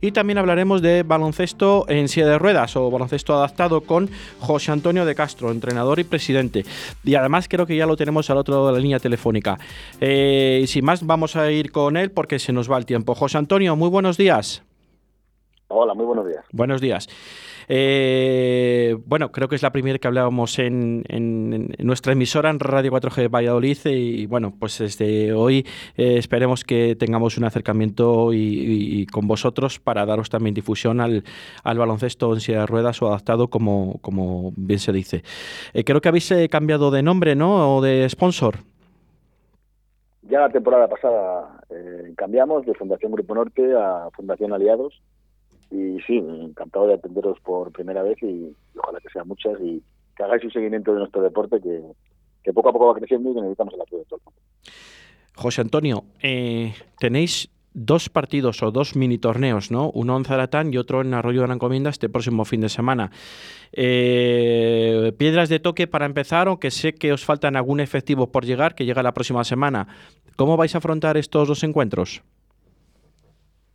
Y también hablaremos de baloncesto en silla de ruedas o baloncesto adaptado con José Antonio de Castro, entrenador y presidente. Y además creo que ya lo tenemos al otro lado de la línea telefónica. Eh, sin más, vamos a ir con él porque se nos va el tiempo. José Antonio, muy buenos días. Hola, muy buenos días. Buenos días. Eh, bueno, creo que es la primera que hablábamos en, nuestra emisora en Radio 4G Valladolid y bueno, pues desde hoy eh, esperemos que tengamos un acercamiento y, con vosotros para daros también difusión al, baloncesto en silla de ruedas o adaptado como, como bien se dice. Eh, creo que habéis cambiado de nombre, ¿no? O de sponsor. Ya la temporada pasada cambiamos de Fundación Grupo Norte a Fundación Aliados y sí, encantado de atenderos por primera vez y, ojalá que sean muchas y que hagáis un seguimiento de nuestro deporte que, poco a poco va creciendo y que necesitamos el apoyo de todo José Antonio, eh, tenéis dos partidos o dos mini torneos, ¿no? Uno en Zaratán y otro en Arroyo de la Encomienda este próximo fin de semana. Eh, piedras de toque para empezar, aunque sé que os faltan algún efectivo por llegar, que llega la próxima semana. ¿Cómo vais a afrontar estos dos encuentros?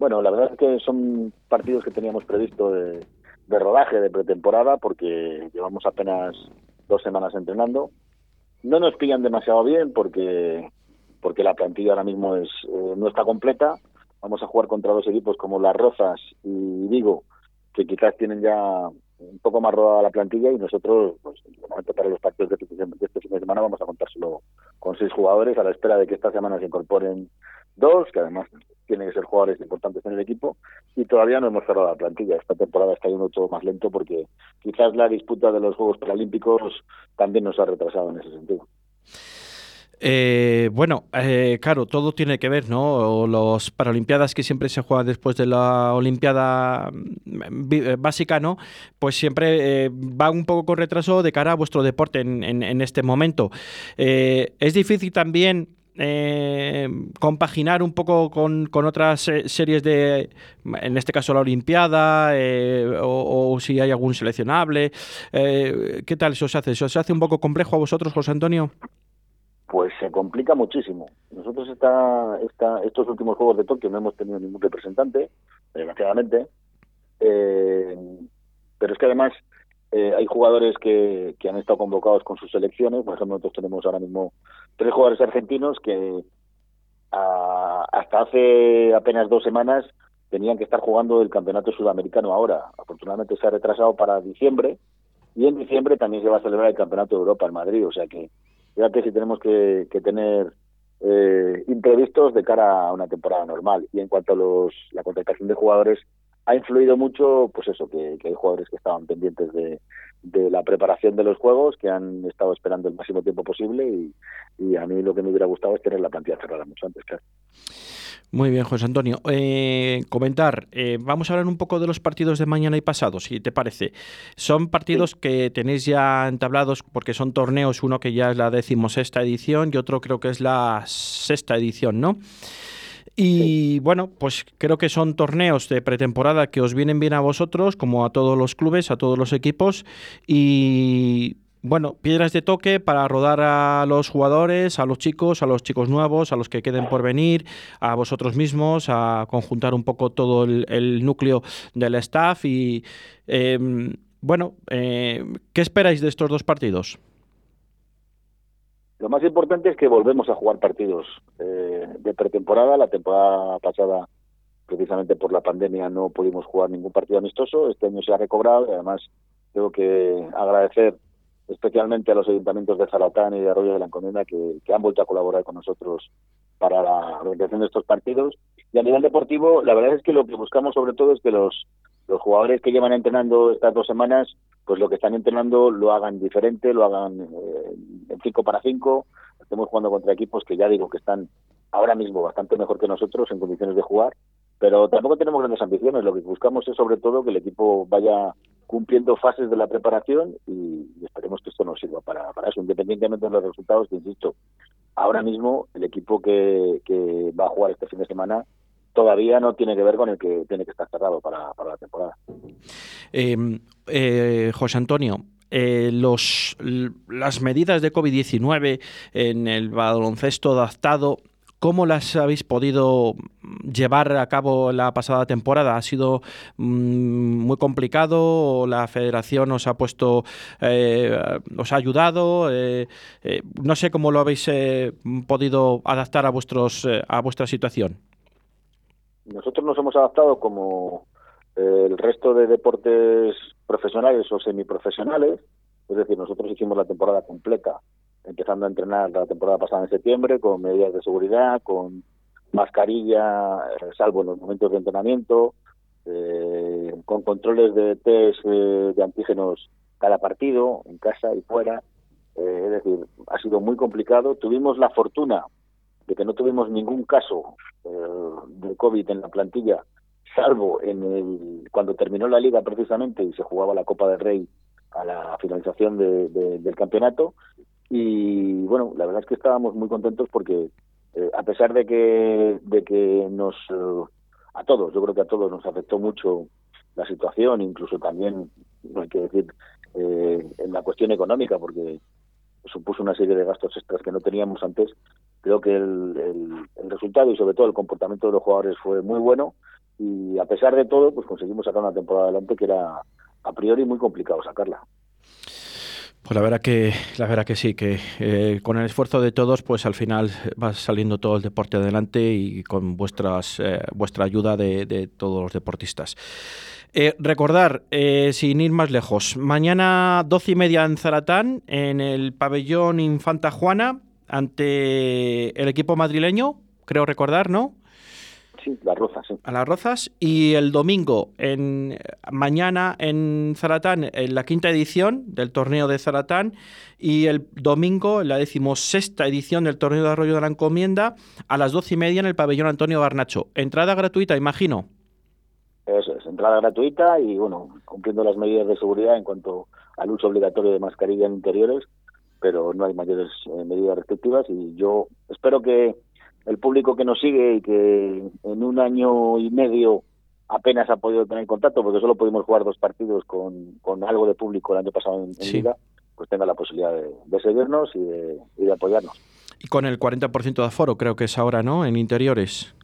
Bueno, la verdad es que son partidos que teníamos previsto de, rodaje, de pretemporada, porque llevamos apenas dos semanas entrenando. No nos pillan demasiado bien porque porque la plantilla ahora mismo es eh, no está completa. Vamos a jugar contra dos equipos como Las Rozas y Vigo, que quizás tienen ya un poco más rodada la plantilla y nosotros, pues, de momento para los partidos este, de este fin de semana vamos a contárselo con seis jugadores a la espera de que esta semana se incorporen dos, que además tienen que ser jugadores importantes en el equipo, y todavía no hemos cerrado la plantilla. Esta temporada está yendo todo más lento porque quizás la disputa de los Juegos Paralímpicos también nos ha retrasado en ese sentido. Eh, bueno, eh, claro, todo tiene que ver, ¿no? Los Paralimpiadas que siempre se juegan después de la Olimpiada mm, eh, básica, ¿no? Pues siempre va un poco con retraso de cara a vuestro deporte en, en este momento. es difícil también eh, compaginar un poco con, otras series de, en este caso la Olimpiada, eh, o, si hay algún seleccionable. Eh, ¿Qué tal se os hace? ¿Se hace un poco complejo a vosotros, José Antonio? Pues se complica muchísimo. Nosotros esta, esta, estos últimos Juegos de Tokio no hemos tenido ningún representante, desgraciadamente. pero es que además eh, hay jugadores que, han estado convocados con sus selecciones. Por ejemplo, nosotros tenemos ahora mismo tres jugadores argentinos que hasta hace apenas dos semanas tenían que estar jugando el campeonato sudamericano ahora. Afortunadamente se ha retrasado para diciembre y en diciembre también se va a celebrar el campeonato de Europa en Madrid. O sea que fíjate si tenemos que, tener eh, imprevistos de cara a una temporada normal. Y en cuanto a los, la contratación de jugadores, ha influido mucho, pues eso, que, hay jugadores que estaban pendientes de, la preparación de los juegos, que han estado esperando el máximo tiempo posible y, a mí lo que me hubiera gustado es tener la plantilla cerrada mucho antes, claro. Muy bien, José Antonio. Eh, comentar, eh, vamos a hablar un poco de los partidos de mañana y pasado, si te parece. Son partidos que tenéis ya entablados porque son torneos, uno que ya es la decimosexta edición y otro creo que es la sexta edición, ¿no? Y bueno, pues creo que son torneos de pretemporada que os vienen bien a vosotros, como a todos los clubes, a todos los equipos. Y bueno, piedras de toque para rodar a los jugadores, a los chicos, a los chicos nuevos, a los que queden por venir, a vosotros mismos, a conjuntar un poco todo el, núcleo del staff. Y em, bueno, eh, ¿qué esperáis de estos dos partidos? Lo más importante es que volvemos a jugar partidos eh, de pretemporada. La temporada pasada, precisamente por la pandemia, no pudimos jugar ningún partido amistoso. Este año se ha recobrado y además tengo que agradecer especialmente a los ayuntamientos de Zaratán y de Arroyo de la Encomienda que, han vuelto a colaborar con nosotros para la organización de estos partidos. Y a nivel deportivo, la verdad es que lo que buscamos sobre todo es que los, los jugadores que llevan entrenando estas dos semanas pues lo que están entrenando lo hagan diferente, lo hagan eh, en 5 para 5, estemos jugando contra equipos que ya digo que están ahora mismo bastante mejor que nosotros en condiciones de jugar, pero tampoco tenemos grandes ambiciones, lo que buscamos es sobre todo que el equipo vaya cumpliendo fases de la preparación y, esperemos que esto nos sirva para, para eso, independientemente de los resultados, que insisto, ahora mismo el equipo que, que va a jugar este fin de semana todavía no tiene que ver con el que tiene que estar cerrado para, la temporada. Em, eh, José Antonio, eh, los, las medidas de COVID-19 en el baloncesto adaptado, ¿Cómo las habéis podido llevar a cabo la pasada temporada? ¿Ha sido mm, muy complicado o la federación os ha puesto, eh, os ha ayudado? Eh, no sé cómo lo habéis podido adaptar a, vuestros, a vuestra situación. Nosotros nos hemos adaptado como el resto de deportes profesionales o semiprofesionales, es decir, nosotros hicimos la temporada completa, empezando a entrenar la temporada pasada en septiembre, con medidas de seguridad, con mascarilla, eh, salvo en los momentos de entrenamiento, eh, con controles de test eh, de antígenos cada partido, en casa y fuera. es decir, ha sido muy complicado. Tuvimos la fortuna de que no tuvimos ningún caso de COVID en la plantilla, salvo en el, cuando terminó la liga precisamente y se jugaba la Copa del Rey a la finalización del campeonato. Y bueno, la verdad es que estábamos muy contentos porque eh, a pesar de que, de que nos, eh, a todos, yo creo que a todos nos afectó mucho la situación, incluso también, no hay que decir, eh, en la cuestión económica, porque supuso una serie de gastos extras que no teníamos antes, creo que el, el, resultado y sobre todo el comportamiento de los jugadores fue muy bueno y a pesar de todo, pues conseguimos sacar una temporada adelante que era a priori muy complicado sacarla. Pues la verdad que, la verdad que sí, que eh, con el esfuerzo de todos, pues al final va saliendo todo el deporte adelante y con vuestras, eh, vuestra ayuda de, todos los deportistas. Eh, recordar, sin ir más lejos, mañana doce y media en Zaratán, en el pabellón Infanta Juana, ante el equipo madrileño, creo recordar, ¿no? sí, las Rozas, A las Rozas. Y el domingo, en mañana en Zaratán, en la quinta edición del torneo de Zaratán. Y el domingo, en la decimosexta edición del torneo de Arroyo de la Encomienda, a las doce y media en el pabellón Antonio Garnacho. Entrada gratuita, imagino. Eso es, entrada gratuita y, bueno, cumpliendo las medidas de seguridad en cuanto al uso obligatorio de mascarilla en interiores, pero no hay mayores eh, medidas restrictivas y yo espero que el público que nos sigue y que en un año y medio apenas ha podido tener contacto, porque solo pudimos jugar dos partidos con, con algo de público el año pasado en, Liga, pues tenga la posibilidad de, seguirnos y de, y de, apoyarnos. Y con el 40% de aforo, creo que es ahora, ¿no? En interiores.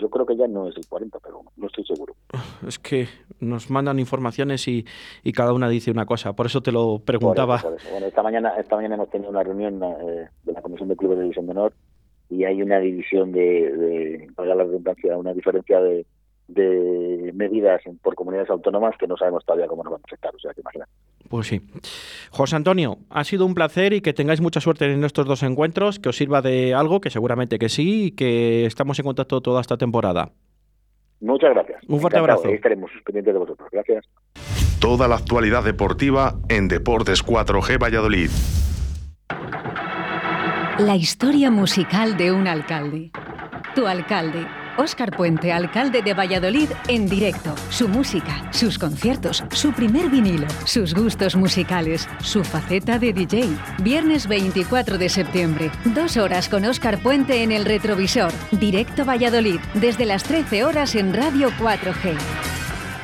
Yo creo que ya no es el 40, pero no estoy seguro. Es que nos mandan informaciones y, y cada una dice una cosa, por eso te lo preguntaba. Bueno, esta mañana, esta mañana hemos tenido una reunión eh, de la Comisión de Clubes de División de Honor y hay una división de, de la redundancia, una diferencia de, de medidas por comunidades autónomas que no sabemos todavía cómo nos van a afectar, o sea que imagina. Pues sí. José Antonio, ha sido un placer y que tengáis mucha suerte en estos dos encuentros, que os sirva de algo, que seguramente que sí, y que estamos en contacto toda esta temporada. Muchas gracias. Un fuerte abrazo. estaremos pendientes de vosotros. Gracias. Toda la actualidad deportiva en Deportes 4G Valladolid. La historia musical de un alcalde. Tu alcalde, Óscar Puente, alcalde de Valladolid, en directo. Su música, sus conciertos, su primer vinilo, sus gustos musicales, su faceta de DJ. Viernes 24 de septiembre, dos horas con Óscar Puente en el retrovisor. Directo Valladolid, desde las 13 horas en Radio 4G.